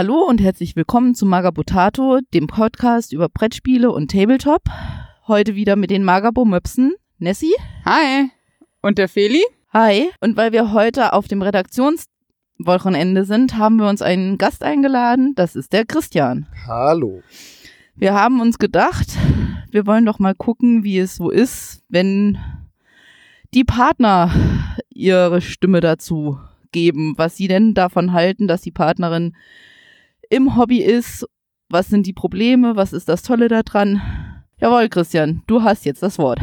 Hallo und herzlich willkommen zu Magabotato, dem Podcast über Brettspiele und Tabletop. Heute wieder mit den Magabo-Möpsen. Nessie? Hi. Und der Feli? Hi. Und weil wir heute auf dem Redaktionswochenende sind, haben wir uns einen Gast eingeladen. Das ist der Christian. Hallo. Wir haben uns gedacht, wir wollen doch mal gucken, wie es so ist, wenn die Partner ihre Stimme dazu geben, was sie denn davon halten, dass die Partnerin im Hobby ist. Was sind die Probleme? Was ist das Tolle daran? Jawohl, Christian, du hast jetzt das Wort.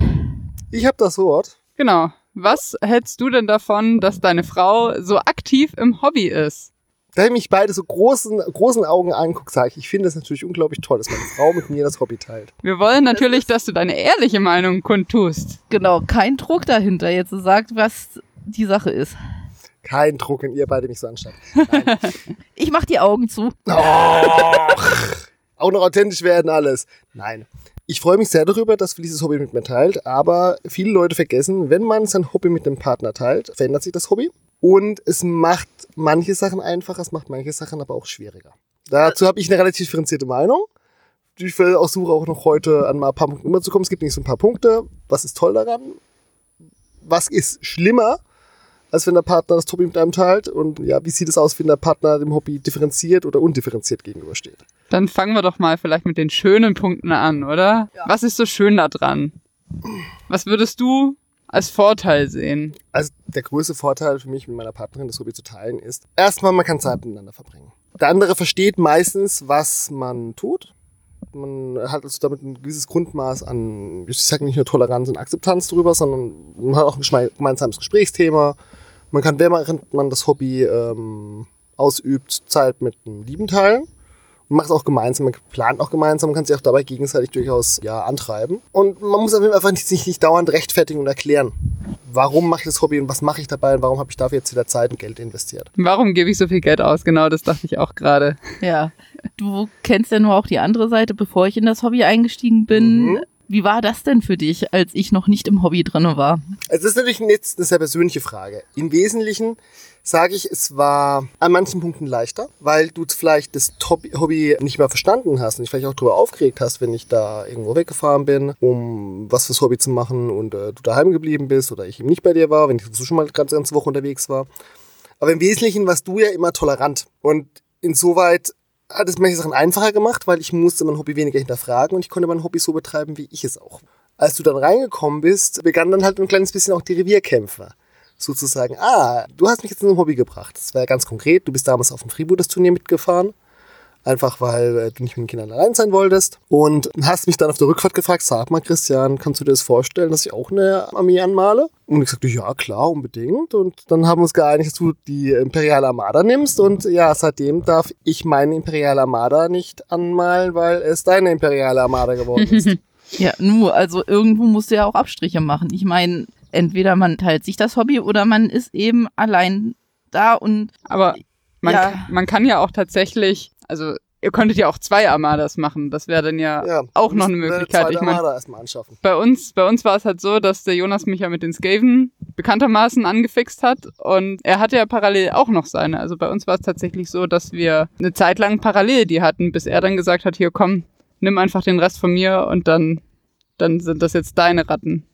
Ich habe das Wort. Genau. Was hältst du denn davon, dass deine Frau so aktiv im Hobby ist? Da ich mich beide so großen, großen Augen anguckt, sage ich, ich finde es natürlich unglaublich toll, dass meine Frau mit mir das Hobby teilt. Wir wollen natürlich, dass du deine ehrliche Meinung kundtust. Genau, kein Druck dahinter, jetzt so sagt, was die Sache ist. Kein Druck, wenn ihr beide mich so anschaut. Ich mach die Augen zu. Och, auch noch authentisch werden alles. Nein. Ich freue mich sehr darüber, dass Felice das Hobby mit mir teilt, aber viele Leute vergessen, wenn man sein Hobby mit dem Partner teilt, verändert sich das Hobby. Und es macht manche Sachen einfacher, es macht manche Sachen aber auch schwieriger. Dazu habe ich eine relativ differenzierte Meinung. Ich versuche auch noch heute an mal ein paar Punkte überzukommen. Es gibt nicht so ein paar Punkte. Was ist toll daran? Was ist schlimmer, als wenn der Partner das Hobby mit einem teilt? Und ja, wie sieht es aus, wenn der Partner dem Hobby differenziert oder undifferenziert gegenübersteht? Dann fangen wir doch mal vielleicht mit den schönen Punkten an, oder? Was ist so schön daran? Was würdest du als Vorteil sehen? Also der größte Vorteil für mich mit meiner Partnerin das Hobby zu teilen ist, erstmal man kann Zeit miteinander verbringen. Der andere versteht meistens, was man tut. Man hat also damit ein gewisses Grundmaß an, ich sage nicht nur Toleranz und Akzeptanz drüber, sondern man hat auch ein gemeinsames Gesprächsthema. Man kann, während man das Hobby ähm, ausübt, Zeit mit einem Lieben teilen. Man macht es auch gemeinsam, man plant auch gemeinsam, man kann sich auch dabei gegenseitig durchaus ja, antreiben. Und man muss einfach nicht, sich nicht dauernd rechtfertigen und erklären, warum mache ich das Hobby und was mache ich dabei und warum habe ich dafür jetzt wieder Zeit und Geld investiert. Warum gebe ich so viel Geld aus? Genau, das dachte ich auch gerade. Ja. Du kennst ja nur auch die andere Seite, bevor ich in das Hobby eingestiegen bin. Mhm. Wie war das denn für dich, als ich noch nicht im Hobby drinne war? Das ist natürlich jetzt eine sehr persönliche Frage. Im Wesentlichen sage ich, es war an manchen Punkten leichter, weil du vielleicht das Hobby nicht mehr verstanden hast und dich vielleicht auch darüber aufgeregt hast, wenn ich da irgendwo weggefahren bin, um was fürs Hobby zu machen und äh, du daheim geblieben bist oder ich eben nicht bei dir war, wenn ich so schon mal ganz ganze Woche unterwegs war. Aber im Wesentlichen warst du ja immer tolerant und insoweit hat es manche Sachen einfacher gemacht, weil ich musste mein Hobby weniger hinterfragen und ich konnte mein Hobby so betreiben, wie ich es auch. Als du dann reingekommen bist, begann dann halt ein kleines bisschen auch die Revierkämpfe. Sozusagen, ah, du hast mich jetzt in ein Hobby gebracht. Das war ja ganz konkret. Du bist damals auf dem Freebooters-Turnier mitgefahren. Einfach weil äh, du nicht mit den Kindern allein sein wolltest. Und hast mich dann auf der Rückfahrt gefragt, sag mal, Christian, kannst du dir das vorstellen, dass ich auch eine Armee anmale? Und ich sagte, ja, klar, unbedingt. Und dann haben wir uns geeinigt, dass du die Imperiale Armada nimmst. Und ja, seitdem darf ich meine Imperiale Armada nicht anmalen, weil es deine Imperiale Armada geworden ist. Ja, nur, also irgendwo musst du ja auch Abstriche machen. Ich meine, entweder man teilt sich das Hobby oder man ist eben allein da und Aber man, Ja. kann, man kann ja auch tatsächlich, also ihr könntet ja auch zwei Armadas machen. Das wäre dann ja, ja, auch noch eine Möglichkeit. Ich anschaffen. bei uns, bei uns war es halt so, dass der Jonas mich ja mit den Skaven bekanntermaßen angefixt hat und er hatte ja parallel auch noch seine. Also bei uns war es tatsächlich so, dass wir eine Zeit lang parallel die hatten, bis er dann gesagt hat, hier komm, nimm einfach den Rest von mir und dann, dann sind das jetzt deine Ratten.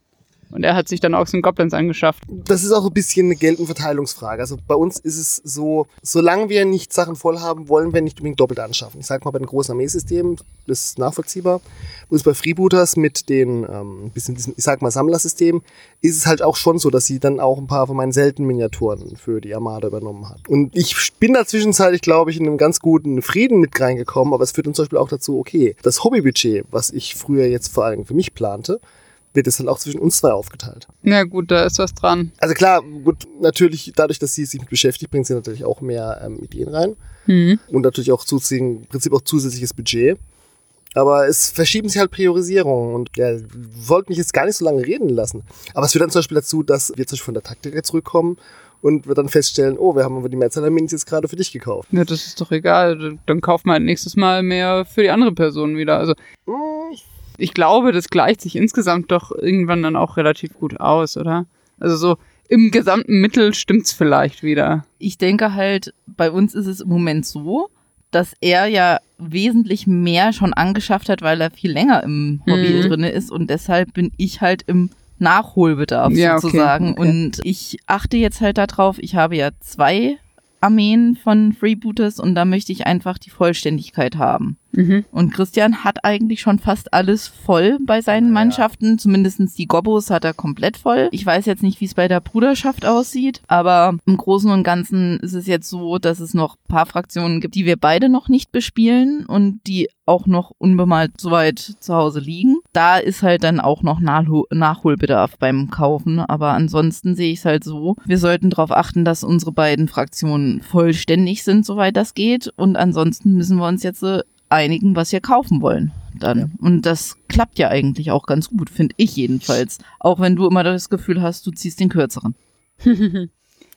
Und er hat sich dann auch so einen Goblins angeschafft. Das ist auch ein bisschen eine Geld- und Verteilungsfrage. Also bei uns ist es so, solange wir nicht Sachen voll haben, wollen wir nicht unbedingt doppelt anschaffen. Ich sag mal, bei den großen Armeesystemen, das ist nachvollziehbar. Es bei Freebooters mit den, ähm, bisschen diesem, ich sag mal, Sammlersystem, ist es halt auch schon so, dass sie dann auch ein paar von meinen seltenen Miniaturen für die Armada übernommen hat. Und ich bin da zwischenzeitlich, glaube ich, in einem ganz guten Frieden mit reingekommen, aber es führt uns zum Beispiel auch dazu, okay, das Hobbybudget, was ich früher jetzt vor allem für mich plante, wird es dann auch zwischen uns zwei aufgeteilt. Ja gut, da ist was dran. Also klar, gut, natürlich, dadurch, dass sie sich mit beschäftigt, bringt sie natürlich auch mehr ähm, Ideen rein. Mhm. Und natürlich auch zusätzlich, im Prinzip auch zusätzliches Budget. Aber es verschieben sich halt Priorisierungen und ja, wollte mich jetzt gar nicht so lange reden lassen. Aber es führt dann zum Beispiel dazu, dass wir zum Beispiel von der Taktik zurückkommen und wir dann feststellen, oh, wir haben aber die Mehrzahl der Minis jetzt gerade für dich gekauft. Ja, das ist doch egal. Dann kauft man halt nächstes Mal mehr für die andere Person wieder. Also Hm, ich glaube, das gleicht sich insgesamt doch irgendwann dann auch relativ gut aus, oder? Also so im gesamten Mittel stimmt's vielleicht wieder. ich denke halt, bei uns ist es im Moment so, dass er ja wesentlich mehr schon angeschafft hat, weil er viel länger im Hobby Mhm. drinne ist und deshalb bin ich halt im Nachholbedarf Ja, okay, sozusagen. okay. Und ich achte jetzt halt darauf, ich habe ja zwei Armeen von Freebooters und da möchte ich einfach die Vollständigkeit haben. Mhm. Und Christian hat eigentlich schon fast alles voll bei seinen Ja. Mannschaften. Zumindestens die Gobos hat er komplett voll. Ich weiß jetzt nicht, wie es bei der Bruderschaft aussieht, aber im Großen und Ganzen ist es jetzt so, dass es noch ein paar Fraktionen gibt, die wir beide noch nicht bespielen und die auch noch unbemalt soweit zu Hause liegen. Da ist halt dann auch noch Nachhol Nachholbedarf beim Kaufen. Aber ansonsten sehe ich es halt so, wir sollten darauf achten, dass unsere beiden Fraktionen vollständig sind, soweit das geht. Und ansonsten müssen wir uns jetzt äh, einigen, was wir kaufen wollen. Dann. Ja. Und das klappt ja eigentlich auch ganz gut, finde ich jedenfalls. Auch wenn du immer das Gefühl hast, du ziehst den kürzeren.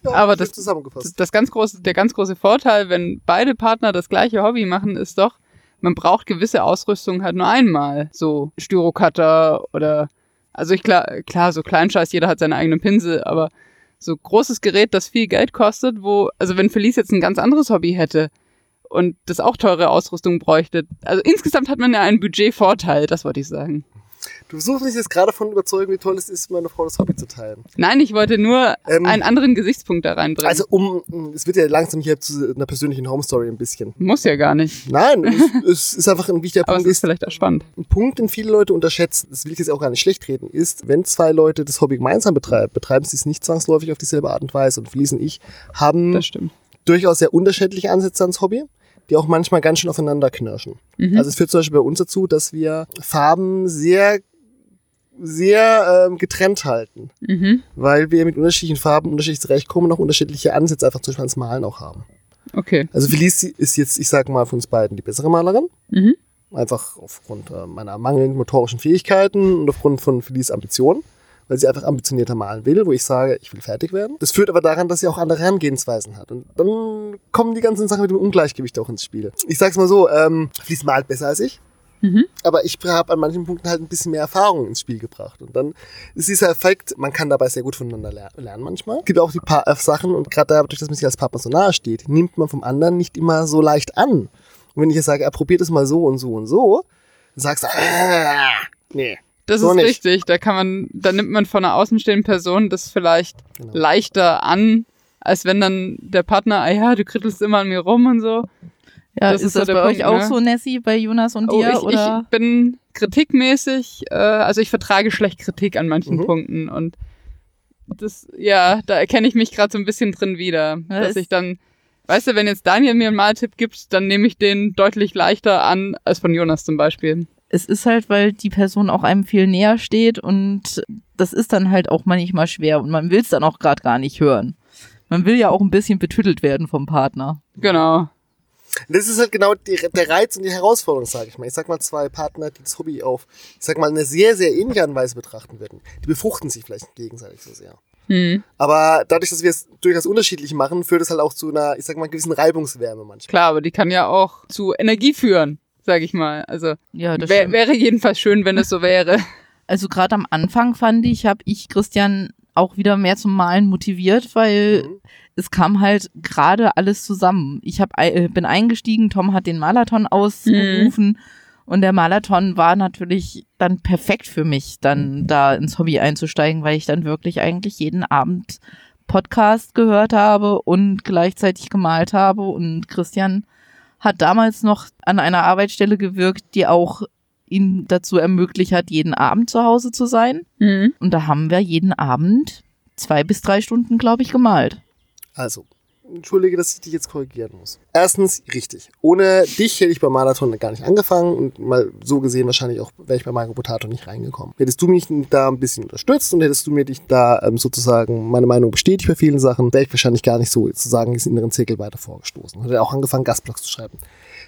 Ja, Aber das- zusammengefasst. Das ganz große, der ganz große Vorteil, wenn beide Partner das gleiche Hobby machen, ist doch, man braucht gewisse Ausrüstung halt nur einmal. So Styrocutter oder, also ich klar, klar, so Kleinscheiß, jeder hat seine eigenen Pinsel, aber so großes Gerät, das viel Geld kostet, wo, also wenn Felice jetzt ein ganz anderes Hobby hätte und das auch teure Ausrüstung bräuchte, also insgesamt hat man ja einen Budgetvorteil, das wollte ich sagen. Du versuchst mich jetzt gerade davon überzeugen, wie toll es ist, meine Frau das Hobby zu teilen. Nein, ich wollte nur Ähm, einen anderen Gesichtspunkt da reinbringen. Also um, es wird ja langsam hier zu einer persönlichen Home Story ein bisschen. Muss ja gar nicht. Nein, es, es ist einfach ein wichtiger Aber es Punkt. ist vielleicht auch spannend. Ein Punkt, den viele Leute unterschätzen, das will ich jetzt auch gar nicht schlecht reden, ist, wenn zwei Leute das Hobby gemeinsam betreiben, betreiben sie es nicht zwangsläufig auf dieselbe Art und Weise. Und Felice und ich haben durchaus sehr unterschiedliche Ansätze ans Hobby, die auch manchmal ganz schön aufeinander knirschen. Mhm. Also es führt zum Beispiel bei uns dazu, dass wir Farben sehr, sehr ähm, getrennt halten, Mhm. weil wir mit unterschiedlichen Farben unterschiedlich zurechtkommen und auch unterschiedliche Ansätze einfach zum Beispiel ans Malen auch haben. Okay. Also Felice ist jetzt, ich sag mal, von uns beiden die bessere Malerin. Mhm. Einfach aufgrund äh, meiner mangelnden motorischen Fähigkeiten und aufgrund von Felice Ambitionen, weil sie einfach ambitionierter malen will, wo ich sage, ich will fertig werden. Das führt aber daran, dass sie auch andere Herangehensweisen hat. Und dann kommen die ganzen Sachen mit dem Ungleichgewicht auch ins Spiel. Ich sag's mal so, ähm, Felice malt besser als ich. Mhm. Aber ich habe an manchen Punkten halt ein bisschen mehr Erfahrung ins Spiel gebracht. Und dann ist dieser Effekt, man kann dabei sehr gut voneinander ler lernen manchmal. Es gibt auch die paar äh, Sachen und gerade dadurch, dass man sich als Partner so nahe steht, nimmt man vom anderen nicht immer so leicht an. Und wenn ich jetzt sage, er probiert es mal so und so und so, dann sagst du, ah, nee. Das So ist nicht. richtig. Da kann man, da nimmt man von einer außenstehenden Person das vielleicht Genau. leichter an, als wenn dann der Partner, ah ja, du krittelst immer an mir rum und so. Ja, Das ist, ist das bei Punkt, euch auch ne? so, Nessie, bei Jonas und Oh, dir? ich, oder? ich bin kritikmäßig, äh, also ich vertrage schlecht Kritik an manchen Mhm. Punkten und das, ja, da erkenne ich mich gerade so ein bisschen drin wieder, Ja, dass ist- ich dann, weißt du, wenn jetzt Daniel mir einen Maltipp gibt, dann nehme ich den deutlich leichter an als von Jonas zum Beispiel. es ist halt, weil die Person auch einem viel näher steht und das ist dann halt auch manchmal schwer und man will es dann auch gerade gar nicht hören. Man will ja auch ein bisschen betüttelt werden vom Partner. Genau. Das ist halt genau die, der Reiz und die Herausforderung, sage ich mal. Ich sag mal, zwei Partner, die das Hobby auf, ich sag mal, eine sehr, sehr ähnliche Art und Weise betrachten würden, die befruchten sich vielleicht gegenseitig so sehr. Hm. Aber dadurch, dass wir es durchaus unterschiedlich machen, führt es halt auch zu einer, ich sag mal, gewissen Reibungswärme manchmal. Klar, aber die kann ja auch zu Energie führen, sag ich mal. Also Ja, das wär, stimmt. wäre jedenfalls schön, wenn es so wäre. Also gerade am Anfang fand ich, habe ich Christian auch wieder mehr zum Malen motiviert, weil Mhm. es kam halt gerade alles zusammen. Ich hab, äh, bin eingestiegen, Tom hat den Marathon ausgerufen und der Marathon war natürlich dann perfekt für mich, dann da ins Hobby einzusteigen, weil ich dann wirklich eigentlich jeden Abend Podcast gehört habe und gleichzeitig gemalt habe und Christian hat damals noch an einer Arbeitsstelle gewirkt, die auch ihn dazu ermöglicht hat, jeden Abend zu Hause zu sein. Mhm. Und da haben wir jeden Abend zwei bis drei Stunden, glaube ich, gemalt. Also, entschuldige, dass ich dich jetzt korrigieren muss. Erstens, richtig. Ohne dich hätte ich beim Marathon gar nicht angefangen und mal so gesehen wahrscheinlich auch wäre ich bei Mario Potato nicht reingekommen. Hättest du mich da ein bisschen unterstützt und hättest du mir dich da ähm, sozusagen meine Meinung bestätigt bei vielen Sachen, wäre ich wahrscheinlich gar nicht so sozusagen diesen inneren Zirkel weiter vorgestoßen. Hätte auch angefangen, Gastblogs zu schreiben.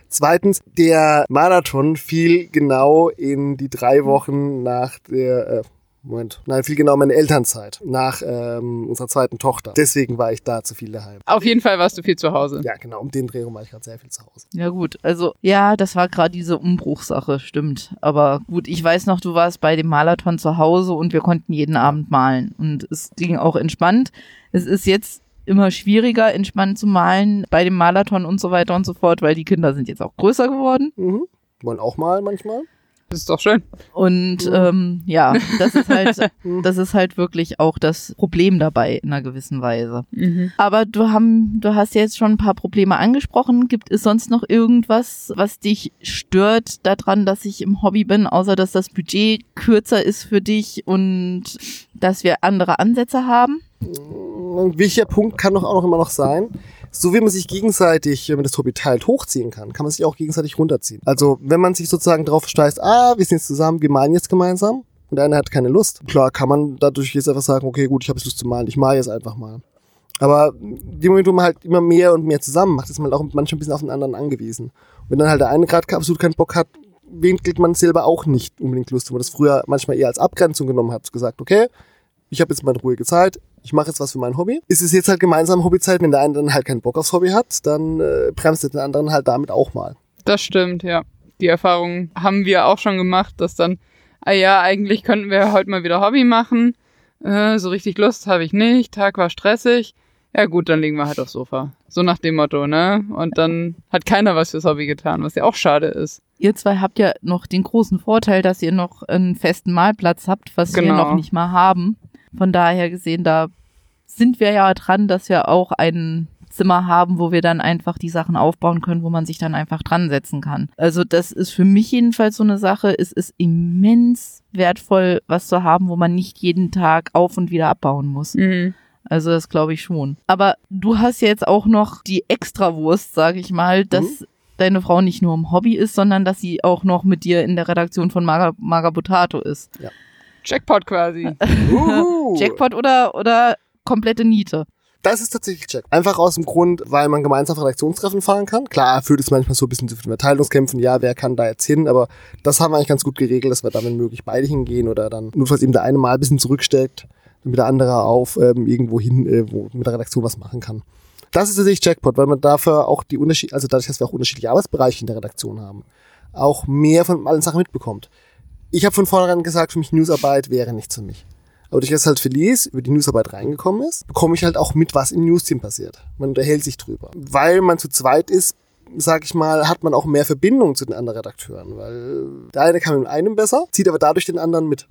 Zweitens, der Marathon fiel genau in die drei Wochen nach der, äh, Moment, nein, fiel genau meine Elternzeit, nach ähm, unserer zweiten Tochter. Deswegen war ich da zu viel daheim. Auf jeden Fall warst du viel zu Hause. Ja, genau, um den Dreh rum war ich gerade sehr viel zu Hause. Ja gut, also ja, das war gerade diese Umbruchsache, stimmt. Aber gut, ich weiß noch, du warst bei dem Marathon zu Hause und wir konnten jeden Abend malen. Und es ging auch entspannt. Es ist jetzt immer schwieriger, entspannt zu malen bei dem Marathon und so weiter und so fort, weil die Kinder sind jetzt auch größer geworden. Mhm. Wollen auch mal manchmal. Das ist doch schön. Und ähm, ja, das ist halt, das ist halt wirklich auch das Problem dabei in einer gewissen Weise. Mhm. Aber du haben, du hast jetzt schon ein paar Probleme angesprochen. Gibt es sonst noch irgendwas, was dich stört daran, dass ich im Hobby bin, außer dass das Budget kürzer ist für dich und dass wir andere Ansätze haben? Ein wichtiger Punkt kann doch auch noch immer noch sein, so wie man sich gegenseitig, wenn man das Hobby teilt, hochziehen kann, kann man sich auch gegenseitig runterziehen. Also wenn man sich sozusagen darauf steißt, ah, wir sind jetzt zusammen, wir malen jetzt gemeinsam und einer hat keine Lust. Klar, kann man dadurch jetzt einfach sagen, okay, gut, ich habe jetzt Lust zu malen, ich male jetzt einfach mal. Aber die Moment, wo man halt immer mehr und mehr zusammen macht, ist man auch manchmal ein bisschen auf den anderen angewiesen. Und wenn dann halt der eine gerade absolut keinen Bock hat, winkelt man selber auch nicht unbedingt Lust, wo man das früher manchmal eher als Abgrenzung genommen hat, gesagt, okay, ich habe jetzt meine ruhige Zeit, ich mache jetzt was für mein Hobby. Ist es jetzt halt gemeinsam Hobbyzeit, wenn der eine dann halt keinen Bock aufs Hobby hat, dann äh, bremst der den anderen halt damit auch mal. Das stimmt, ja. Die Erfahrung haben wir auch schon gemacht, dass dann, ah ja, eigentlich könnten wir heute mal wieder Hobby machen. Äh, so richtig Lust habe ich nicht, Tag war stressig. Ja gut, dann liegen wir halt aufs Sofa. So nach dem Motto, ne? Und dann hat keiner was fürs Hobby getan, was ja auch schade ist. Ihr zwei habt ja noch den großen Vorteil, dass ihr noch einen festen Malplatz habt, was wir Genau. noch nicht mal haben. Von daher gesehen, da sind wir ja dran, dass wir auch ein Zimmer haben, wo wir dann einfach die Sachen aufbauen können, wo man sich dann einfach dran setzen kann. Also das ist für mich jedenfalls so eine Sache. Es ist immens wertvoll, was zu haben, wo man nicht jeden Tag auf und wieder abbauen muss. Mhm. Also das glaube ich schon. Aber du hast ja jetzt auch noch die Extrawurst, sage ich mal, dass deine Frau nicht nur im Hobby ist, sondern dass sie auch noch mit dir in der Redaktion von Maga, Maga Potato ist. Jackpot quasi. Jackpot oder, oder komplette Niete. Das ist tatsächlich Jack. Einfach aus dem Grund, weil man gemeinsam Redaktionstreffen fahren kann. Klar, führt es manchmal so ein bisschen zu Verteilungskämpfen. Ja, wer kann da jetzt hin? Aber das haben wir eigentlich ganz gut geregelt, dass wir da, wenn möglich, beide hingehen oder dann, nur falls eben der eine mal ein bisschen zurücksteckt, damit der andere auf ähm, irgendwo hin, äh, wo mit der Redaktion was machen kann. Das ist tatsächlich Jackpot, weil man dafür auch die Unterschied, also dadurch, dass wir auch unterschiedliche Arbeitsbereiche in der Redaktion haben, auch mehr von allen Sachen mitbekommt. Ich habe von vornherein gesagt, für mich Newsarbeit wäre nichts für mich. Aber durch das halt Felice über die Newsarbeit reingekommen ist, bekomme ich halt auch mit, was im Newsteam passiert. Man unterhält sich drüber. Weil man zu zweit ist, sag ich mal, hat man auch mehr Verbindung zu den anderen Redakteuren, weil der eine kann mit einem besser, zieht aber dadurch den anderen mit.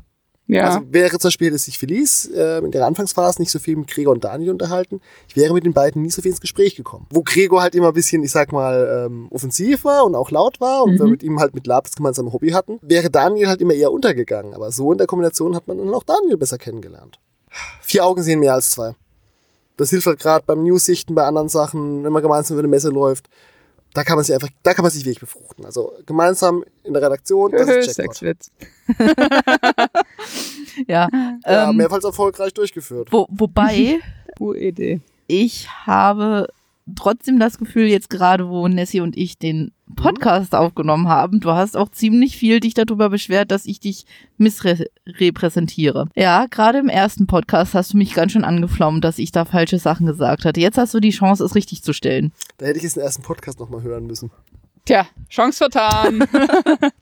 Ja. Also wäre zum Beispiel, dass sich Felice äh, in der Anfangsphase nicht so viel mit Gregor und Daniel unterhalten, ich wäre mit den beiden nie so viel ins Gespräch gekommen. Wo Gregor halt immer ein bisschen, ich sag mal, ähm, offensiv war und auch laut war und wir mit ihm halt mit Lab das gemeinsame Hobby hatten, wäre Daniel halt immer eher untergegangen. Aber so in der Kombination hat man dann auch Daniel besser kennengelernt. Vier Augen sehen mehr als zwei. Das hilft halt gerade beim News-Sichten, bei anderen Sachen, wenn man gemeinsam über eine Messe läuft. Da kann man sich einfach, da kann man sich wirklich befruchten. Also gemeinsam in der Redaktion, das ist. Sexwitz. Ja. Ja, ähm, mehrfach erfolgreich durchgeführt. wo, wobei UED. ich habe trotzdem das Gefühl, jetzt gerade, wo Nessie und ich den Podcast aufgenommen haben, du hast auch ziemlich viel dich darüber beschwert, dass ich dich missrepräsentiere. Ja, gerade im ersten Podcast hast du mich ganz schön angeflaumt, dass ich da falsche Sachen gesagt hatte. Jetzt hast du die Chance, es richtig zu stellen. Da hätte ich jetzt den ersten Podcast nochmal hören müssen. Tja, Chance vertan.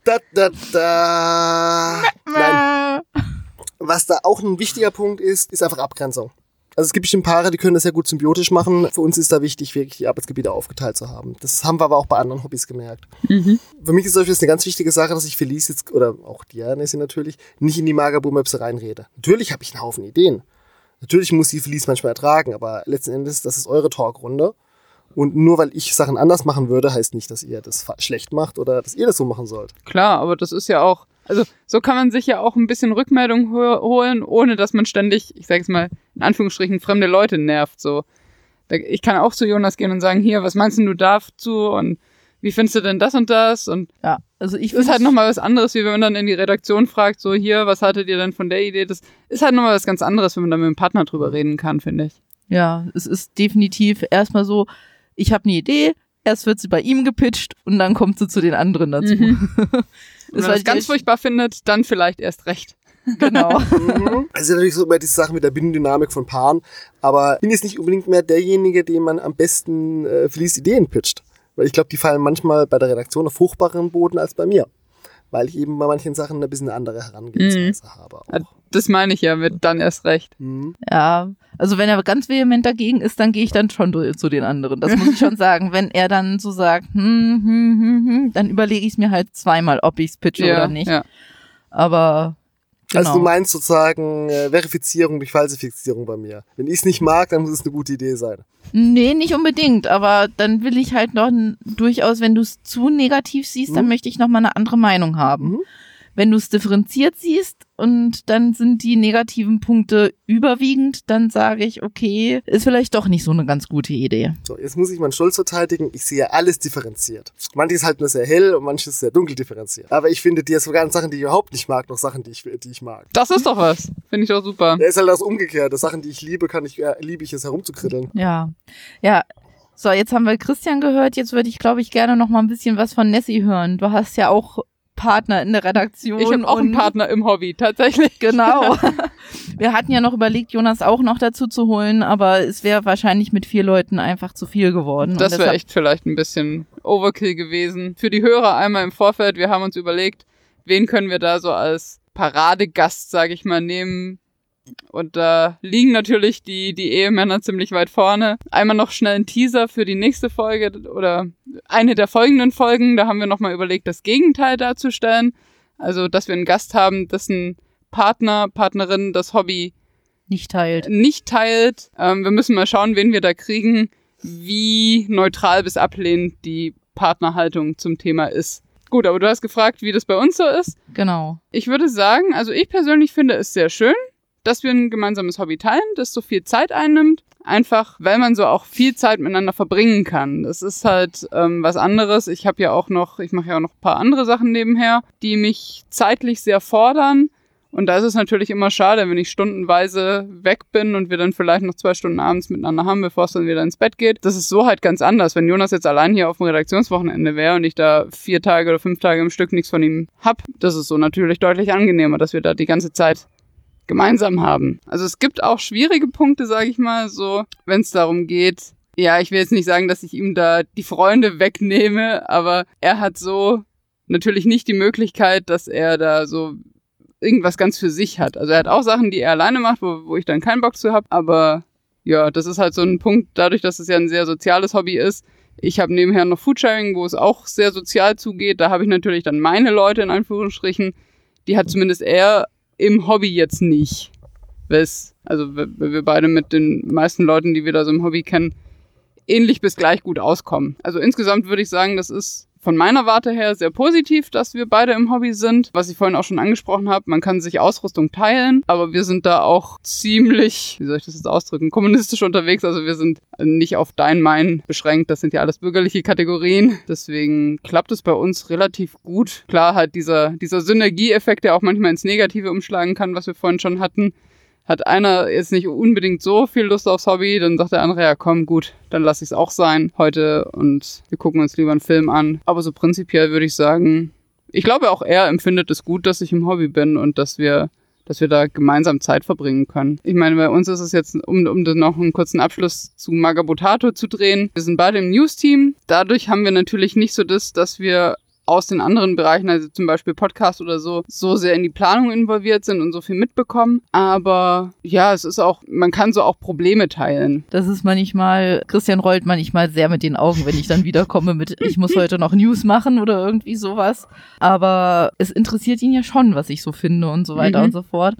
Da, da, da. Nein. Was da auch ein wichtiger Punkt ist, ist einfach Abgrenzung. Also es gibt bestimmt Paare, die können das sehr gut symbiotisch machen. Für uns ist da wichtig, wirklich die Arbeitsgebiete aufgeteilt zu haben. Das haben wir aber auch bei anderen Hobbys gemerkt. Für mich ist Beispiel eine ganz wichtige Sache, dass ich Felice jetzt, oder auch Diane natürlich, nicht in die Magaboom-Möpse reinrede. Natürlich habe ich einen Haufen Ideen. Natürlich muss die Felice manchmal ertragen, aber letzten Endes, das ist eure Talkrunde. Und nur weil ich Sachen anders machen würde, heißt nicht, dass ihr das schlecht macht oder dass ihr das so machen sollt. Klar, aber das ist ja auch, also so kann man sich ja auch ein bisschen Rückmeldung ho holen, ohne dass man ständig, ich sage jetzt mal, in Anführungsstrichen, fremde Leute nervt. So, ich kann auch zu Jonas gehen und sagen, hier, was meinst denn du dazu und wie findest du denn das und das? Und Ja, also ich ist halt nochmal was anderes, wie wenn man dann in die Redaktion fragt, so hier, was hattet ihr denn von der Idee? Das ist halt nochmal was ganz anderes, wenn man dann mit dem Partner drüber reden kann, finde ich. Ja, es ist definitiv erstmal so, ich habe eine Idee, erst wird sie bei ihm gepitcht und dann kommt sie zu den anderen dazu. Mhm. Wenn Das man war das ganz die- furchtbar findet, dann vielleicht erst recht. Genau. Es ist natürlich so immer diese Sache mit der Binnendynamik von Paaren, aber ich bin jetzt nicht unbedingt mehr derjenige, dem man am besten äh, Felice Ideen pitcht. Weil ich glaube, die fallen manchmal bei der Redaktion auf fruchtbareren Boden als bei mir. Weil ich eben bei manchen Sachen ein bisschen andere Herangehensweise Mhm. habe. Auch. Das meine ich ja mit dann erst recht. Mhm. Ja, also wenn er ganz vehement dagegen ist, dann gehe ich dann schon zu den anderen. Das muss ich schon sagen. Wenn er dann so sagt, hm, hm, hm, hm, dann überlege ich es mir halt zweimal, ob ich es pitche Ja, oder nicht. ja. Aber genau. Also du meinst sozusagen äh, Verifizierung durch Falsifizierung bei mir. Wenn ich es nicht mag, dann muss es eine gute Idee sein. Nee, nicht unbedingt, aber dann will ich halt noch durchaus, wenn du es zu negativ siehst, dann Mhm. möchte ich noch mal eine andere Meinung haben. Mhm. Wenn du es differenziert siehst und dann sind die negativen Punkte überwiegend, dann sage ich, okay, ist vielleicht doch nicht so eine ganz gute Idee. So, jetzt muss ich meinen Stolz verteidigen. Ich sehe alles differenziert. Manches ist halt nur sehr hell und manches sehr dunkel differenziert. Aber ich finde dir sogar an Sachen, die ich überhaupt nicht mag, noch Sachen, die ich, die ich mag. Das ist doch was. Finde ich doch super. Da ist halt das Umgekehrte. Sachen, die ich liebe, kann ich, äh, liebe ich es herumzukritteln. Ja, ja. So, jetzt haben wir Christian gehört. Jetzt würde ich, glaube ich, gerne noch mal ein bisschen was von Nessie hören. Du hast ja auch Partner in der Redaktion. Ich habe auch einen Partner im Hobby, tatsächlich. Genau. Wir hatten ja noch überlegt, Jonas auch noch dazu zu holen, aber es wäre wahrscheinlich mit vier Leuten einfach zu viel geworden. Das wäre echt vielleicht ein bisschen Overkill gewesen. Für die Hörer einmal im Vorfeld, wir haben uns überlegt, wen können wir da so als Paradegast, sage ich mal, nehmen. Und da liegen natürlich die, die Ehemänner ziemlich weit vorne. Einmal noch schnell ein Teaser für die nächste Folge oder eine der folgenden Folgen. Da haben wir nochmal überlegt, das Gegenteil darzustellen. Also, dass wir einen Gast haben, dessen Partner, Partnerin das Hobby nicht teilt. nicht teilt. Ähm, wir müssen mal schauen, wen wir da kriegen, wie neutral bis ablehnend die Partnerhaltung zum Thema ist. Gut, aber du hast gefragt, wie das bei uns so ist. Genau. Ich würde sagen, also ich persönlich finde es sehr schön, dass wir ein gemeinsames Hobby teilen, das so viel Zeit einnimmt. Einfach, weil man so auch viel Zeit miteinander verbringen kann. Das ist halt ähm, was anderes. Ich habe ja auch noch, ich mache ja auch noch ein paar andere Sachen nebenher, die mich zeitlich sehr fordern. Und da ist es natürlich immer schade, wenn ich stundenweise weg bin und wir dann vielleicht noch zwei Stunden abends miteinander haben, bevor es dann wieder ins Bett geht. Das ist so halt ganz anders. Wenn Jonas jetzt allein hier auf dem Redaktionswochenende wäre und ich da vier Tage oder fünf Tage im Stück nichts von ihm hab, das ist so natürlich deutlich angenehmer, dass wir da die ganze Zeit gemeinsam haben. Also es gibt auch schwierige Punkte, sage ich mal, so, wenn es darum geht. Ja, ich will jetzt nicht sagen, dass ich ihm da die Freunde wegnehme, aber er hat so natürlich nicht die Möglichkeit, dass er da so irgendwas ganz für sich hat. Also er hat auch Sachen, die er alleine macht, wo, wo ich dann keinen Bock zu habe, aber ja, das ist halt so ein Punkt, dadurch, dass es ja ein sehr soziales Hobby ist. Ich habe nebenher noch Foodsharing, wo es auch sehr sozial zugeht. Da habe ich natürlich dann meine Leute in Anführungsstrichen. Die hat zumindest er im Hobby jetzt nicht. Wes, also weil wir beide mit den meisten Leuten, die wir da so im Hobby kennen, ähnlich bis gleich gut auskommen. Also insgesamt würde ich sagen, das ist von meiner Warte her sehr positiv, dass wir beide im Hobby sind. Was ich vorhin auch schon angesprochen habe, man kann sich Ausrüstung teilen, aber wir sind da auch ziemlich, wie soll ich das jetzt ausdrücken, kommunistisch unterwegs. Also wir sind nicht auf dein, mein beschränkt. Das sind ja alles bürgerliche Kategorien. Deswegen klappt es bei uns relativ gut. Klar halt dieser, dieser Synergieeffekt, der auch manchmal ins Negative umschlagen kann, was wir vorhin schon hatten hat einer jetzt nicht unbedingt so viel Lust aufs Hobby, dann sagt der andere, ja komm, gut, dann lass ich es auch sein heute und wir gucken uns lieber einen Film an. Aber so prinzipiell würde ich sagen, ich glaube auch er empfindet es gut, dass ich im Hobby bin und dass wir dass wir da gemeinsam Zeit verbringen können. Ich meine, bei uns ist es jetzt, um, um noch einen kurzen Abschluss zu Magabotato zu drehen, wir sind beide im News-Team. Dadurch haben wir natürlich nicht so das, dass wir aus den anderen Bereichen, also zum Beispiel Podcast oder so, so sehr in die Planung involviert sind und so viel mitbekommen. Aber ja, es ist auch, man kann so auch Probleme teilen. Das ist manchmal, Christian rollt manchmal sehr mit den Augen, wenn ich dann wiederkomme mit, ich muss heute noch News machen oder irgendwie sowas. Aber es interessiert ihn ja schon, was ich so finde und so weiter Mhm. und so fort.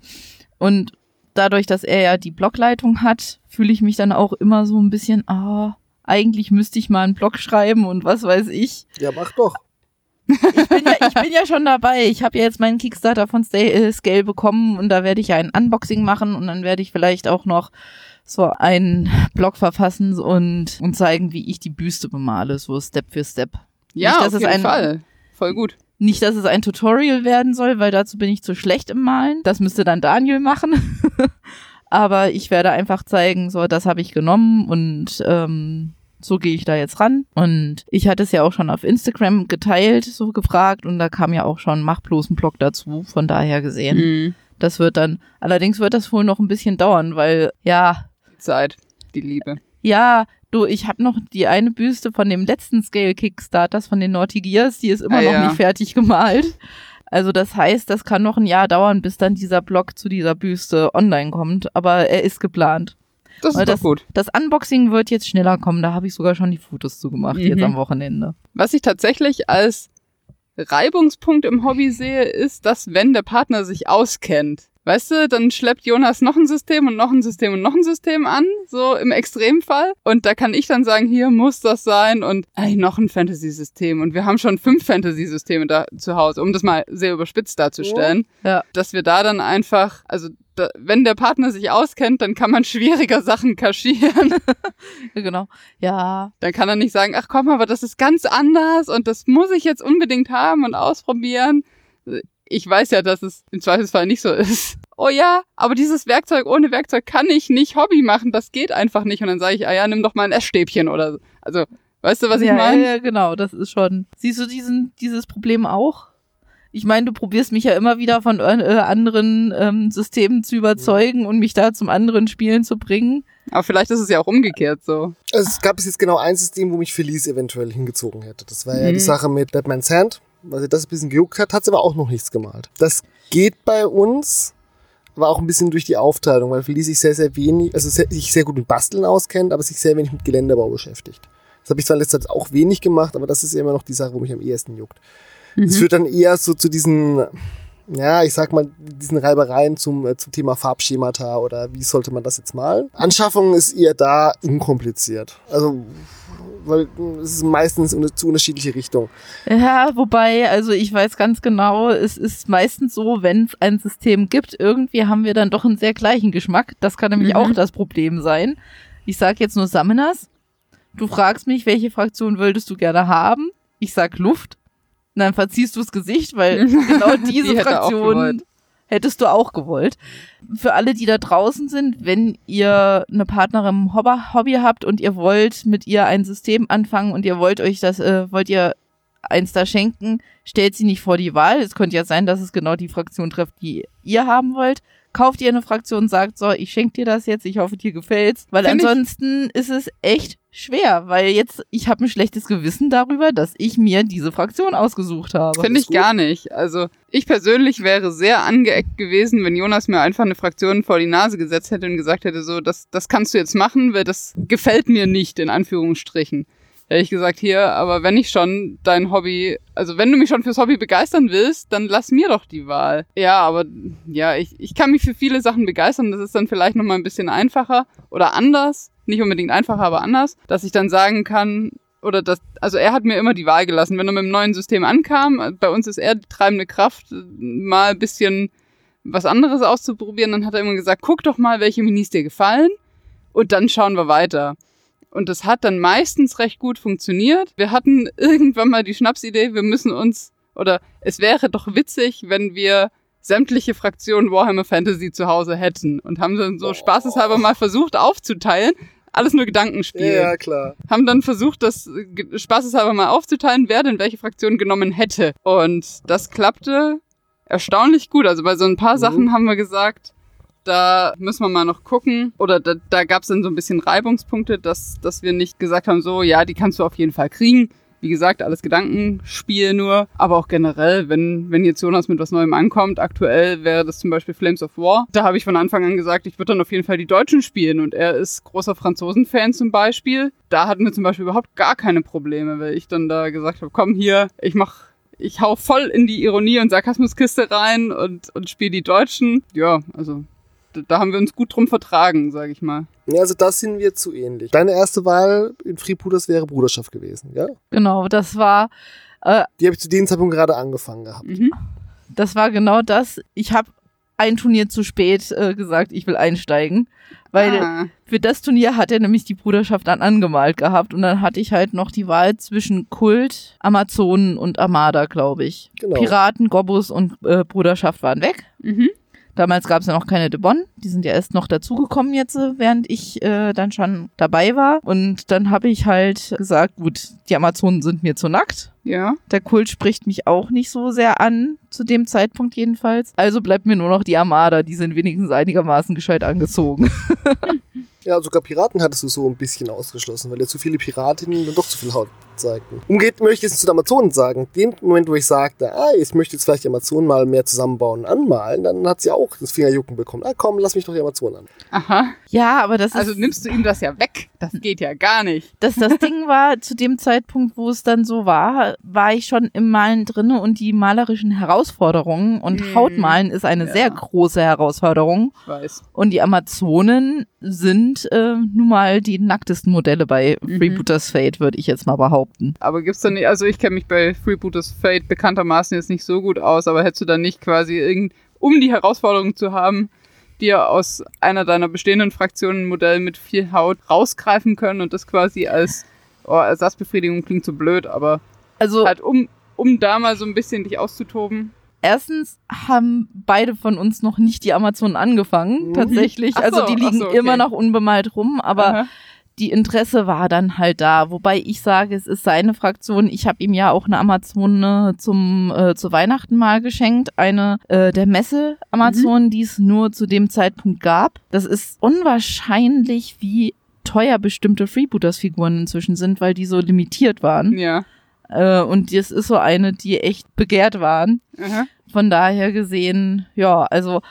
Und dadurch, dass er ja die Blogleitung hat, fühle ich mich dann auch immer so ein bisschen, ah, eigentlich müsste ich mal einen Blog schreiben und was weiß ich. Ja, mach doch. Ich bin ja, ich bin ja schon dabei. Ich habe ja jetzt meinen Kickstarter von äh, Scale bekommen und da werde ich ja ein Unboxing machen und dann werde ich vielleicht auch noch so einen Blog verfassen und, und zeigen, wie ich die Büste bemale, so Step für Step. Ja, Nicht, auf jeden ein- Fall. Voll gut. Nicht, dass es ein Tutorial werden soll, weil dazu bin ich zu schlecht im Malen. Das müsste dann Daniel machen. Aber ich werde einfach zeigen, so, das habe ich genommen und ähm, so gehe ich da jetzt ran. Und ich hatte es ja auch schon auf Instagram geteilt, so gefragt. Und da kam ja auch schon, mach bloß einen Blog dazu, von daher gesehen. Mhm. Das wird dann, allerdings wird das wohl noch ein bisschen dauern, weil, ja, Die Zeit, die Liebe. ja, du, ich habe noch die eine Büste von dem letzten Scale Kickstarters von den Naughty Gears, die ist immer Ah, noch ja. nicht fertig gemalt. Also das heißt, das kann noch ein Jahr dauern, bis dann dieser Blog zu dieser Büste online kommt, aber er ist geplant. Das ist doch gut. Das Unboxing wird jetzt schneller kommen, da habe ich sogar schon die Fotos zugemacht, Mhm. jetzt am Wochenende. Was ich tatsächlich als Reibungspunkt im Hobby sehe, ist, dass wenn der Partner sich auskennt, weißt du, dann schleppt Jonas noch ein System und noch ein System und noch ein System an, so im Extremfall. Und da kann ich dann sagen, hier muss das sein und ey, noch ein Fantasy-System. Und wir haben schon fünf Fantasy-Systeme da zu Hause, um das mal sehr überspitzt darzustellen. Ja. Dass wir da dann einfach, also wenn der Partner sich auskennt, dann kann man schwieriger Sachen kaschieren. Genau. Ja, Dann kann er nicht sagen, ach komm, aber das ist ganz anders und das muss ich jetzt unbedingt haben und ausprobieren. Ich weiß ja, dass es im Zweifelsfall nicht so ist. Oh ja, aber dieses Werkzeug ohne Werkzeug kann ich nicht Hobby machen, das geht einfach nicht. Und dann sage ich, ah ja, nimm doch mal ein Essstäbchen oder so. Also, weißt du, was ich ja, meine? Ja, ja, genau, das ist schon. Siehst du diesen, dieses Problem auch? Ich meine, du probierst mich ja immer wieder von äh, anderen ähm, Systemen zu überzeugen und mich da zum anderen Spielen zu bringen. Aber vielleicht ist es ja auch umgekehrt so. Also es gab bis jetzt genau ein System, wo mich Felice eventuell hingezogen hätte. Das war ja Mhm. die Sache mit Batman's Hand. Weil sie das ein bisschen gejuckt hat, hat sie aber auch noch nichts gemalt. Das geht bei uns, aber auch ein bisschen durch die Aufteilung, weil Felice sich sehr, sehr wenig, also sehr, sich sehr gut mit Basteln auskennt, aber sich sehr wenig mit Geländebau beschäftigt. Das habe ich zwar in letzter Zeit auch wenig gemacht, aber das ist immer noch die Sache, wo mich am ehesten juckt. Es führt dann eher so zu diesen, ja, ich sag mal, diesen Reibereien zum, äh, zum Thema Farbschemata oder wie sollte man das jetzt malen. Anschaffung ist eher da unkompliziert. Also, weil es ist meistens zu unterschiedliche Richtungen. Ja, wobei, also ich weiß ganz genau, es ist meistens so, wenn es ein System gibt, irgendwie haben wir dann doch einen sehr gleichen Geschmack. Das kann nämlich Mhm. auch das Problem sein. Ich sag jetzt nur Summoners. Du fragst mich, welche Fraktion würdest du gerne haben? Ich sag Luft. Und dann verziehst du das Gesicht, weil genau diese Die Fraktion hättest du auch gewollt. Für alle, die da draußen sind, wenn ihr eine Partnerin im Hobby- Hobby habt und ihr wollt mit ihr ein System anfangen und ihr wollt euch das, äh, wollt ihr eins da schenken, stellt sie nicht vor die Wahl. Es könnte ja sein, dass es genau die Fraktion trifft, die ihr haben wollt. Kauft ihr eine Fraktion, sagt so, ich schenke dir das jetzt, ich hoffe, dir gefällt's. Weil Find ich- ansonsten ist es echt schwer, weil jetzt, ich habe ein schlechtes Gewissen darüber, dass ich mir diese Fraktion ausgesucht habe. Finde ich gut. gar nicht. Also ich persönlich wäre sehr angeeckt gewesen, wenn Jonas mir einfach eine Fraktion vor die Nase gesetzt hätte und gesagt hätte, so, das, das kannst du jetzt machen, weil das gefällt mir nicht, in Anführungsstrichen. Hätte ich gesagt, hier, aber wenn ich schon dein Hobby, also wenn du mich schon fürs Hobby begeistern willst, dann lass mir doch die Wahl. Ja, aber ja, ich, ich kann mich für viele Sachen begeistern. Das ist dann vielleicht nochmal ein bisschen einfacher oder anders. Nicht unbedingt einfacher, aber anders, dass ich dann sagen kann, oder das, also er hat mir immer die Wahl gelassen, wenn er mit dem neuen System ankam, bei uns ist er die treibende Kraft, mal ein bisschen was anderes auszuprobieren, dann hat er immer gesagt, guck doch mal, welche Minis dir gefallen und dann schauen wir weiter. Und das hat dann meistens recht gut funktioniert. Wir hatten irgendwann mal die Schnapsidee, wir müssen uns, oder es wäre doch witzig, wenn wir sämtliche Fraktionen Warhammer Fantasy zu Hause hätten und haben dann so spaßeshalber mal versucht aufzuteilen. Alles nur Gedankenspiel Ja, klar. haben dann versucht, das spaßeshalber mal aufzuteilen, wer denn welche Fraktion genommen hätte. Und das klappte erstaunlich gut. Also bei so ein paar Mhm. Sachen haben wir gesagt, da müssen wir mal noch gucken. Oder da, da gab es dann so ein bisschen Reibungspunkte, dass, dass wir nicht gesagt haben, so, ja, die kannst du auf jeden Fall kriegen. Wie gesagt, alles Gedankenspiel nur. Aber auch generell, wenn, wenn jetzt Jonas mit was Neuem ankommt, aktuell wäre das zum Beispiel Flames of War. Da habe ich von Anfang an gesagt, ich würde dann auf jeden Fall die Deutschen spielen. Und er ist großer Franzosen-Fan zum Beispiel. Da hatten wir zum Beispiel überhaupt gar keine Probleme, weil ich dann da gesagt habe, komm hier, ich mach ich hau voll in die Ironie- und Sarkasmuskiste rein und, und spiele die Deutschen. Ja, also da, haben wir uns gut drum vertragen, sage ich mal. Ja, also das sind wir zu ähnlich. Deine erste Wahl in Freebooters wäre Bruderschaft gewesen, ja? Genau, das war, äh, Die habe ich zu dem Zeitpunkt gerade angefangen gehabt. Mhm. das war genau das. Ich habe ein Turnier zu spät äh, gesagt, ich will einsteigen, weil ah, für das Turnier hat er nämlich die Bruderschaft dann angemalt gehabt und dann hatte ich halt noch die Wahl zwischen Kult, Amazonen und Armada, glaube ich. Genau. Piraten, Gobbus und äh, Bruderschaft waren weg. mhm. Damals gab es ja noch keine De Bonn. Die sind ja erst noch dazugekommen jetzt, äh, während ich äh, dann schon dabei war. Und dann habe ich halt gesagt, gut, die Amazonen sind mir zu nackt. Ja. Der Kult spricht mich auch nicht so sehr an, zu dem Zeitpunkt jedenfalls. Also bleibt mir nur noch die Armada. Die sind wenigstens einigermaßen gescheit angezogen. Ja, sogar Piraten hattest du so ein bisschen ausgeschlossen, weil ja zu viele Piratinnen dann doch zu viel Haut zeigten. Umgeht möchte ich es zu den Amazonen sagen. Den Moment, wo ich sagte, ah, ich möchte jetzt vielleicht die Amazonen mal mehr zusammenbauen und anmalen, dann hat sie auch das Fingerjucken bekommen. Ah, komm, lass mich doch die Amazonen an. Aha. Ja, aber das ist. Also nimmst du ihm das ja weg. Das geht ja gar nicht. dass das Ding war, zu dem Zeitpunkt, wo es dann so war, war ich schon im Malen drinne und die malerischen Herausforderungen und Hm, Hautmalen ist eine ja. sehr große Herausforderung. Ich weiß. Und die Amazonen sind äh, nun mal die nacktesten Modelle bei Mhm. Freebooters Fate, würde ich jetzt mal behaupten. Aber gibt's da nicht, also ich kenne mich bei Freebooters Fate bekanntermaßen jetzt nicht so gut aus, aber hättest du dann nicht quasi irgend, um die Herausforderung zu haben, dir aus einer deiner bestehenden Fraktionen ein Modell mit viel Haut rausgreifen können und das quasi als oh, Ersatzbefriedigung klingt so blöd, aber Also halt um, um da mal so ein bisschen dich auszutoben. erstens haben beide von uns noch nicht die Amazonen angefangen, Mhm. tatsächlich. Ach so, also die liegen so, okay. immer noch unbemalt rum, aber Aha. Die Interesse war dann halt da. Wobei ich sage, es ist seine Fraktion. Ich habe ihm ja auch eine Amazone zum äh, zu Weihnachten mal geschenkt. Eine äh, der Messe Amazonen, die es nur zu dem Zeitpunkt gab. Das ist unwahrscheinlich, wie teuer bestimmte Freebooters-Figuren inzwischen sind, weil die so limitiert waren. Ja. Äh, und das ist so eine, die echt begehrt waren. Aha. Von daher gesehen, ja, also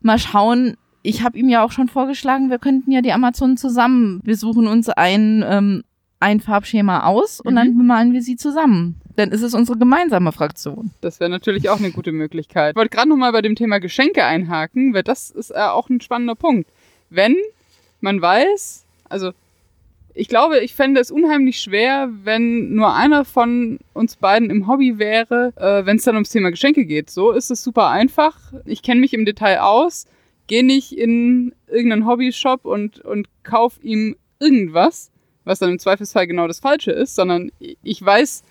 mal schauen. Ich habe ihm ja auch schon vorgeschlagen, wir könnten ja die Amazonen zusammen. Wir suchen uns ein, ähm, ein Farbschema aus und Mhm. dann bemalen wir sie zusammen. Dann ist es unsere gemeinsame Fraktion. Das wäre natürlich auch eine gute Möglichkeit. Ich wollte gerade nochmal bei dem Thema Geschenke einhaken, weil das ist äh, auch ein spannender Punkt. Wenn man weiß, also ich glaube, ich fände es unheimlich schwer, wenn nur einer von uns beiden im Hobby wäre, äh, wenn es dann ums Thema Geschenke geht. So ist es super einfach. Ich kenne mich im Detail aus, gehe nicht in irgendeinen Hobbyshop und, und kauf ihm irgendwas, was dann im Zweifelsfall genau das Falsche ist, sondern ich weiß,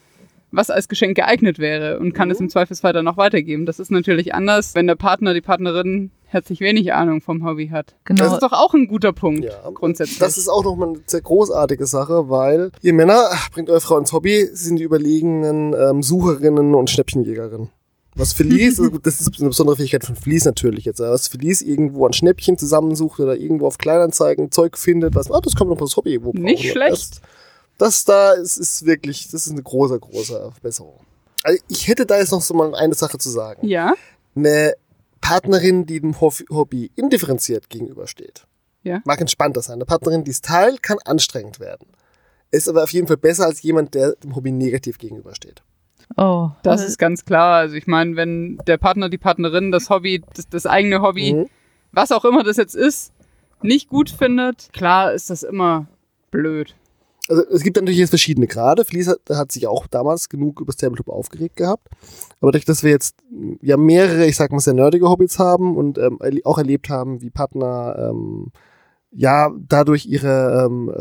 was als Geschenk geeignet wäre und kann Mhm. es im Zweifelsfall dann auch weitergeben. Das ist natürlich anders, wenn der Partner, die Partnerin herzlich wenig Ahnung vom Hobby hat. Genau. Das ist doch auch ein guter Punkt, Ja, grundsätzlich. Das ist auch nochmal eine sehr großartige Sache, weil ihr Männer, bringt eure Frau ins Hobby, sie sind die überlegenen ähm, Sucherinnen und Schnäppchenjägerinnen. Was Felice, also das ist eine besondere Fähigkeit von Felice natürlich jetzt, aber was Felice irgendwo an Schnäppchen zusammensucht oder irgendwo auf Kleinanzeigen Zeug findet, was, ah, das kommt noch das Hobby irgendwo brauchen. Nicht schlecht. Das, das da ist, ist wirklich, das ist eine große, große Verbesserung. Also ich hätte da jetzt noch so mal eine Sache zu sagen. ja, Eine Partnerin, die dem Hobby indifferenziert gegenübersteht. Ja. Mag entspannter sein. Eine Partnerin, die es teilt, kann anstrengend werden. Ist aber auf jeden Fall besser als jemand, der dem Hobby negativ gegenübersteht. Oh, das ist ganz klar. Also ich meine, wenn der Partner, die Partnerin das Hobby, das, das eigene Hobby, Mhm. was auch immer das jetzt ist, nicht gut findet, klar ist das immer blöd. Also es gibt natürlich jetzt verschiedene Grade. Felice hat, hat sich auch damals genug über das Tabletop aufgeregt gehabt. Aber dadurch, dass wir jetzt ja mehrere, ich sag mal, sehr nerdige Hobbys haben und ähm, auch erlebt haben, wie Partner ähm, ja dadurch ihre ähm,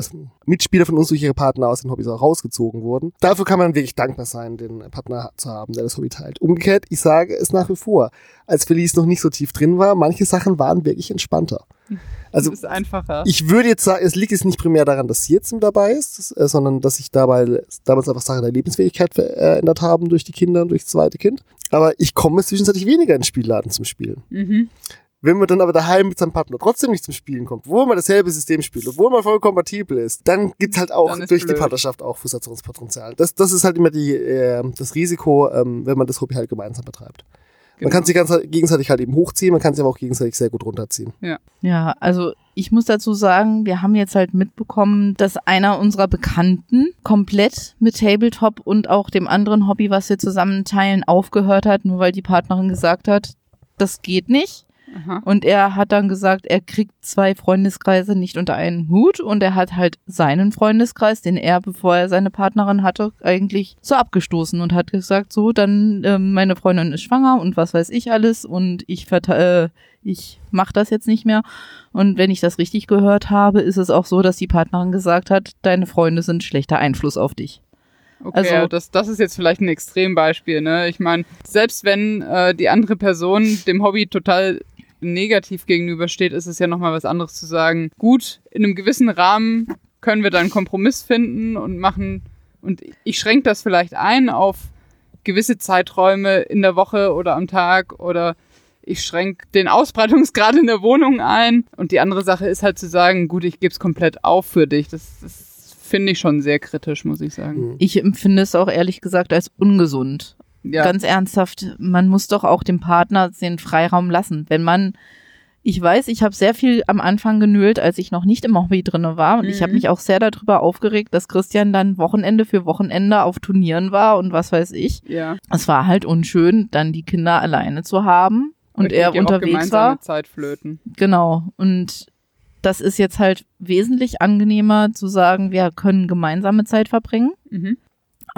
Mitspieler von uns durch ihre Partner aus den Hobbys auch rausgezogen wurden. Dafür kann man wirklich dankbar sein, den Partner zu haben, der das Hobby teilt. Umgekehrt, ich sage es nach wie vor, als Felice noch nicht so tief drin war, manche Sachen waren wirklich entspannter. Also das ist einfacher. ich würde jetzt sagen, es liegt jetzt nicht primär daran, dass sie jetzt mit dabei ist, äh, sondern dass sich dabei damals einfach Sachen der Lebensfähigkeit verändert haben durch die Kinder und durch das zweite Kind. Aber ich komme zwischenzeitlich weniger in den Spielladen zum Spielen. mhm. Wenn man dann aber daheim mit seinem Partner trotzdem nicht zum Spielen kommt, obwohl man dasselbe System spielt, obwohl man voll kompatibel ist, dann gibt's halt auch durch blöd. die Partnerschaft auch Frustrationspotenzial. Das, das ist halt immer die, äh, das Risiko, ähm, wenn man das Hobby halt gemeinsam betreibt. Man Genau. kann sich ganz, gegenseitig halt eben hochziehen, man kann sich aber auch gegenseitig sehr gut runterziehen. Ja, also ich muss dazu sagen, wir haben jetzt halt mitbekommen, dass einer unserer Bekannten komplett mit Tabletop und auch dem anderen Hobby, was wir zusammen teilen, aufgehört hat, nur weil die Partnerin gesagt hat, das geht nicht. Aha. Und er hat dann gesagt, er kriegt zwei Freundeskreise nicht unter einen Hut und er hat halt seinen Freundeskreis, den er, bevor er seine Partnerin hatte, eigentlich so abgestoßen und hat gesagt, so, dann ähm, meine Freundin ist schwanger und was weiß ich alles und ich verte äh, ich mach das jetzt nicht mehr. Und wenn ich das richtig gehört habe, ist es auch so, dass die Partnerin gesagt hat, deine Freunde sind schlechter Einfluss auf dich. Okay, Also- das, das ist jetzt vielleicht ein Extrembeispiel, ne? Ich meine, selbst wenn äh, die andere Person dem Hobby total negativ gegenübersteht, ist es ja nochmal was anderes zu sagen. Gut, in einem gewissen Rahmen können wir dann einen Kompromiss finden und machen, und ich schränke das vielleicht ein auf gewisse Zeiträume in der Woche oder am Tag oder ich schränke den Ausbreitungsgrad in der Wohnung ein. Und die andere Sache ist halt zu sagen, gut, ich gebe es komplett auf für dich. Das, das finde ich schon sehr kritisch, muss ich sagen. Mhm. Ich empfinde es auch ehrlich gesagt als ungesund. Ja, Ganz ernsthaft, man muss doch auch dem Partner den Freiraum lassen. Wenn man, ich weiß, ich habe sehr viel am Anfang genölt, als ich noch nicht im Hobby drinne war. Und ich habe Mhm. mich auch sehr darüber aufgeregt, dass Christian dann Wochenende für Wochenende auf Turnieren war und was weiß ich. ja. Es war halt unschön, dann die Kinder alleine zu haben und er unterwegs war. Zeit flöten. Genau. Und das ist jetzt halt wesentlich angenehmer zu sagen, wir können gemeinsame Zeit verbringen. Mhm.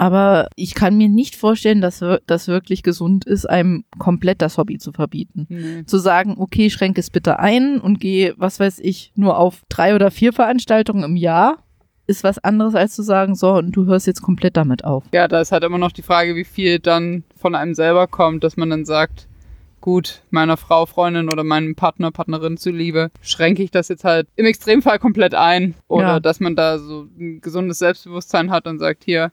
Aber ich kann mir nicht vorstellen, dass das wirklich gesund ist, einem komplett das Hobby zu verbieten. Nee. Zu sagen, okay, schränk es bitte ein und geh, was weiß ich, nur auf drei oder vier Veranstaltungen im Jahr, ist was anderes als zu sagen, so, und du hörst jetzt komplett damit auf. Ja, da ist halt immer noch die Frage, wie viel dann von einem selber kommt, dass man dann sagt, gut, meiner Frau, Freundin oder meinem Partner, Partnerin zuliebe, schränke ich das jetzt halt im Extremfall komplett ein. Oder Ja. dass man da so ein gesundes Selbstbewusstsein hat und sagt, hier,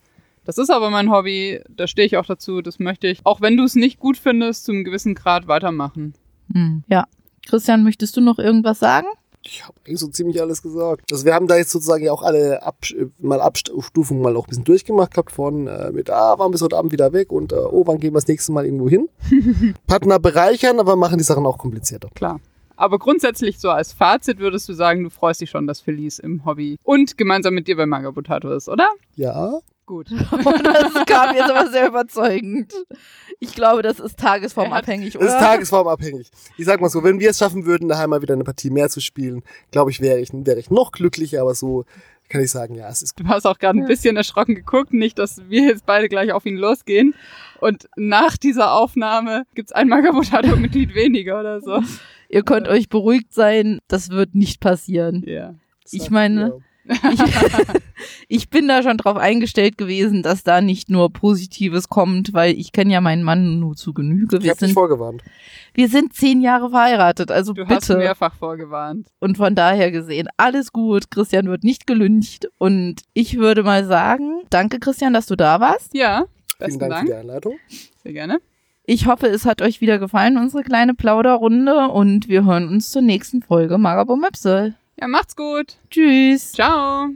das ist aber mein Hobby, da stehe ich auch dazu, das möchte ich, auch wenn du es nicht gut findest, zu einem gewissen Grad weitermachen. Hm. Ja. Christian, möchtest du noch irgendwas sagen? Ich habe eigentlich so ziemlich alles gesagt. Also wir haben da jetzt sozusagen ja auch alle Abs mal Abstufungen mal auch ein bisschen durchgemacht gehabt von äh, mit, ah, waren bis heute Abend wieder weg und äh, oh, wann gehen wir das nächste Mal irgendwo hin? Partner bereichern, aber machen die Sachen auch komplizierter. Klar. Aber grundsätzlich so als Fazit würdest du sagen, du freust dich schon, dass Felice im Hobby und gemeinsam mit dir bei Magabotato ist, oder? Ja, Gut. das kam jetzt aber sehr überzeugend. Ich glaube, das ist tagesformabhängig, das ist oder? tagesformabhängig. Ich sag mal so, wenn wir es schaffen würden, daheim mal wieder eine Partie mehr zu spielen, glaube ich, wäre ich, wäre ich noch glücklicher, aber so kann ich sagen, ja, es ist Du hast auch gerade ein bisschen erschrocken geguckt, nicht, dass wir jetzt beide gleich auf ihn losgehen. Und nach dieser Aufnahme gibt's ein Magabotato-Mitglied weniger oder so. Ihr könnt euch beruhigt sein, das wird nicht passieren. Ja. Ich meine, ich, ich bin da schon drauf eingestellt gewesen, dass da nicht nur Positives kommt, weil ich kenne ja meinen Mann nur zu Genüge. Ich Wir habe dich sind, vorgewarnt. wir sind zehn Jahre verheiratet, also Du hast bitte. mehrfach vorgewarnt. Und von daher gesehen, alles gut. Christian wird nicht gelüncht. Und ich würde mal sagen, danke Christian, dass du da warst. Ja. Vielen Dank, Dank. für die Einleitung. Sehr gerne. Ich hoffe, es hat euch wieder gefallen, unsere kleine Plauderrunde. Und wir hören uns zur nächsten Folge Magabo Möpsel. Ja, macht's gut. Tschüss. Ciao.